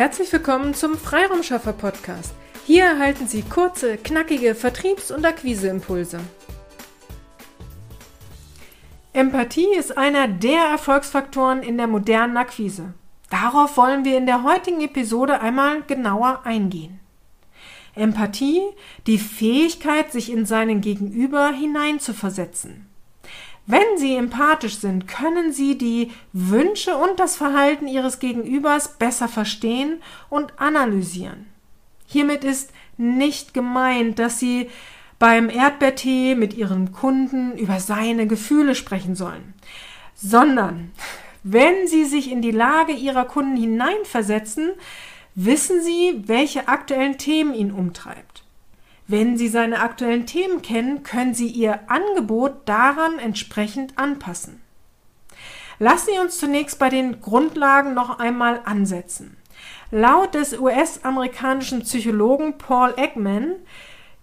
Herzlich willkommen zum Freiraumschaffer Podcast. Hier erhalten Sie kurze, knackige Vertriebs- und Akquiseimpulse. Empathie ist einer der Erfolgsfaktoren in der modernen Akquise. Darauf wollen wir in der heutigen Episode einmal genauer eingehen. Empathie, die Fähigkeit, sich in seinen Gegenüber hineinzuversetzen. Wenn Sie empathisch sind, können Sie die Wünsche und das Verhalten Ihres Gegenübers besser verstehen und analysieren. Hiermit ist nicht gemeint, dass Sie beim Erdbeertee mit Ihren Kunden über seine Gefühle sprechen sollen, sondern wenn Sie sich in die Lage Ihrer Kunden hineinversetzen, wissen Sie, welche aktuellen Themen ihn umtreibt. Wenn Sie seine aktuellen Themen kennen, können Sie Ihr Angebot daran entsprechend anpassen. Lassen Sie uns zunächst bei den Grundlagen noch einmal ansetzen. Laut des US-amerikanischen Psychologen Paul Ekman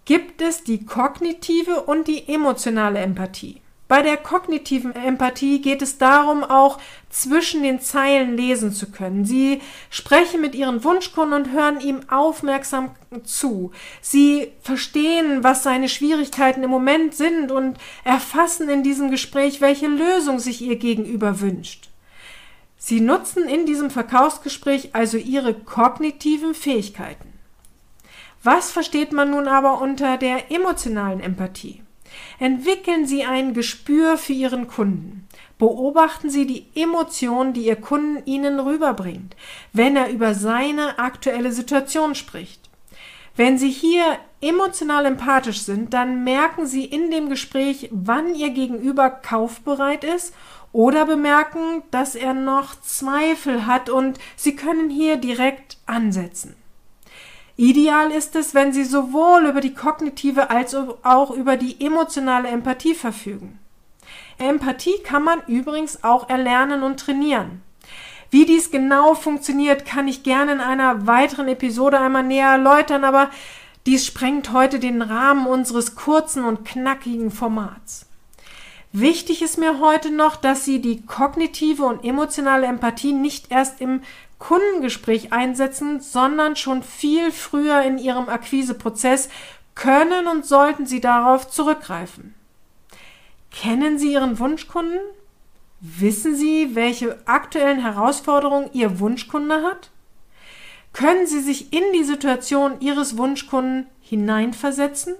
gibt es die kognitive und die emotionale Empathie. Bei der kognitiven Empathie geht es darum, auch zwischen den Zeilen lesen zu können. Sie sprechen mit ihren Wunschkunden und hören ihm aufmerksam zu. Sie verstehen, was seine Schwierigkeiten im Moment sind und erfassen in diesem Gespräch, welche Lösung sich ihr Gegenüber wünscht. Sie nutzen in diesem Verkaufsgespräch also ihre kognitiven Fähigkeiten. Was versteht man nun aber unter der emotionalen Empathie? Entwickeln Sie ein Gespür für Ihren Kunden. Beobachten Sie die Emotionen, die Ihr Kunden Ihnen rüberbringt, wenn er über seine aktuelle Situation spricht. Wenn Sie hier emotional empathisch sind, dann merken Sie in dem Gespräch, wann Ihr Gegenüber kaufbereit ist oder bemerken, dass er noch Zweifel hat und Sie können hier direkt ansetzen. Ideal ist es, wenn Sie sowohl über die kognitive als auch über die emotionale Empathie verfügen. Empathie kann man übrigens auch erlernen und trainieren. Wie dies genau funktioniert, kann ich gerne in einer weiteren Episode einmal näher erläutern, aber dies sprengt heute den Rahmen unseres kurzen und knackigen Formats. Wichtig ist mir heute noch, dass Sie die kognitive und emotionale Empathie nicht erst im Kundengespräch einsetzen, sondern schon viel früher in Ihrem Akquiseprozess können und sollten Sie darauf zurückgreifen. Kennen Sie Ihren Wunschkunden? Wissen Sie, welche aktuellen Herausforderungen Ihr Wunschkunde hat? Können Sie sich in die Situation Ihres Wunschkunden hineinversetzen?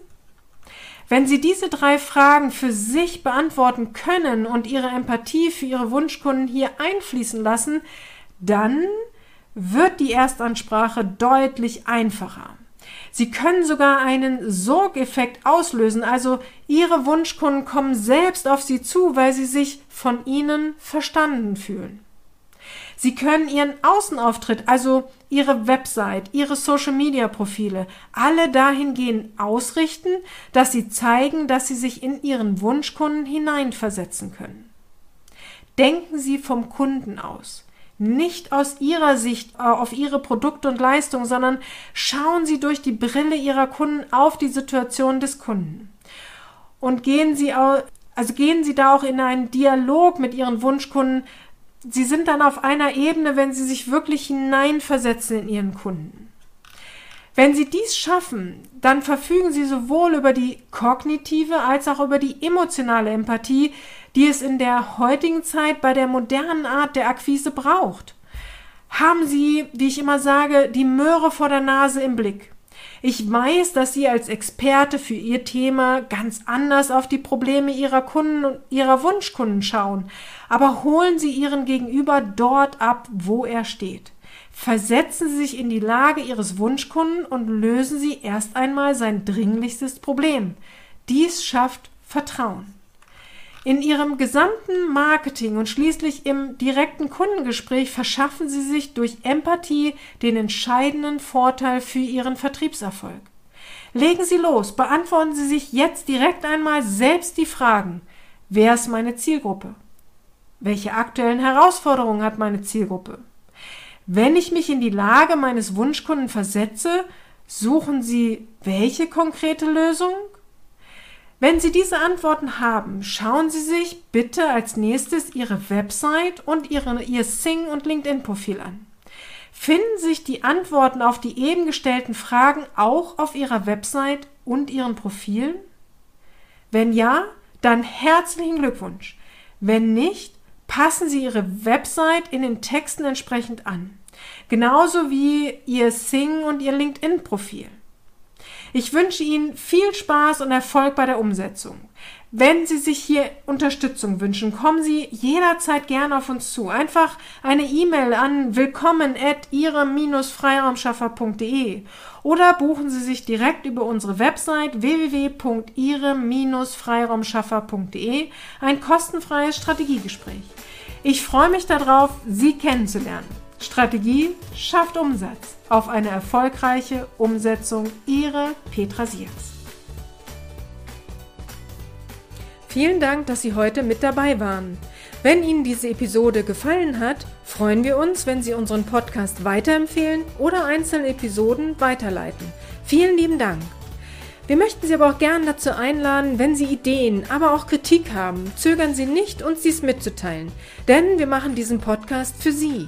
Wenn Sie diese drei Fragen für sich beantworten können und Ihre Empathie für Ihre Wunschkunden hier einfließen lassen, dann wird die Erstansprache deutlich einfacher. Sie können sogar einen Sorgeffekt auslösen, also Ihre Wunschkunden kommen selbst auf Sie zu, weil sie sich von Ihnen verstanden fühlen. Sie können Ihren Außenauftritt, also Ihre Website, Ihre Social-Media-Profile, alle dahingehend ausrichten, dass Sie zeigen, dass Sie sich in Ihren Wunschkunden hineinversetzen können. Denken Sie vom Kunden aus nicht aus Ihrer Sicht äh, auf Ihre Produkte und Leistungen, sondern schauen Sie durch die Brille Ihrer Kunden auf die Situation des Kunden. Und gehen Sie also gehen Sie da auch in einen Dialog mit Ihren Wunschkunden. Sie sind dann auf einer Ebene, wenn Sie sich wirklich hineinversetzen in Ihren Kunden. Wenn Sie dies schaffen, dann verfügen Sie sowohl über die kognitive als auch über die emotionale Empathie, die es in der heutigen Zeit bei der modernen Art der Akquise braucht. Haben Sie, wie ich immer sage, die Möhre vor der Nase im Blick. Ich weiß, dass Sie als Experte für Ihr Thema ganz anders auf die Probleme Ihrer Kunden und Ihrer Wunschkunden schauen, aber holen Sie Ihren Gegenüber dort ab, wo er steht. Versetzen Sie sich in die Lage Ihres Wunschkunden und lösen Sie erst einmal sein dringlichstes Problem. Dies schafft Vertrauen. In Ihrem gesamten Marketing und schließlich im direkten Kundengespräch verschaffen Sie sich durch Empathie den entscheidenden Vorteil für Ihren Vertriebserfolg. Legen Sie los, beantworten Sie sich jetzt direkt einmal selbst die Fragen. Wer ist meine Zielgruppe? Welche aktuellen Herausforderungen hat meine Zielgruppe? Wenn ich mich in die Lage meines Wunschkunden versetze, suchen Sie welche konkrete Lösung? Wenn Sie diese Antworten haben, schauen Sie sich bitte als nächstes Ihre Website und Ihre, Ihr Sing- und LinkedIn-Profil an. Finden sich die Antworten auf die eben gestellten Fragen auch auf Ihrer Website und Ihren Profilen? Wenn ja, dann herzlichen Glückwunsch. Wenn nicht, passen Sie Ihre Website in den Texten entsprechend an. Genauso wie Ihr Sing und Ihr LinkedIn-Profil. Ich wünsche Ihnen viel Spaß und Erfolg bei der Umsetzung. Wenn Sie sich hier Unterstützung wünschen, kommen Sie jederzeit gerne auf uns zu. Einfach eine E-Mail an willkommen at ihre-freiraumschaffer.de oder buchen Sie sich direkt über unsere Website www.ihre-freiraumschaffer.de ein kostenfreies Strategiegespräch. Ich freue mich darauf, Sie kennenzulernen. Strategie schafft Umsatz. Auf eine erfolgreiche Umsetzung. Ihre Petra Siers. Vielen Dank, dass Sie heute mit dabei waren. Wenn Ihnen diese Episode gefallen hat, freuen wir uns, wenn Sie unseren Podcast weiterempfehlen oder einzelne Episoden weiterleiten. Vielen lieben Dank. Wir möchten Sie aber auch gern dazu einladen, wenn Sie Ideen, aber auch Kritik haben, zögern Sie nicht, uns dies mitzuteilen, denn wir machen diesen Podcast für Sie.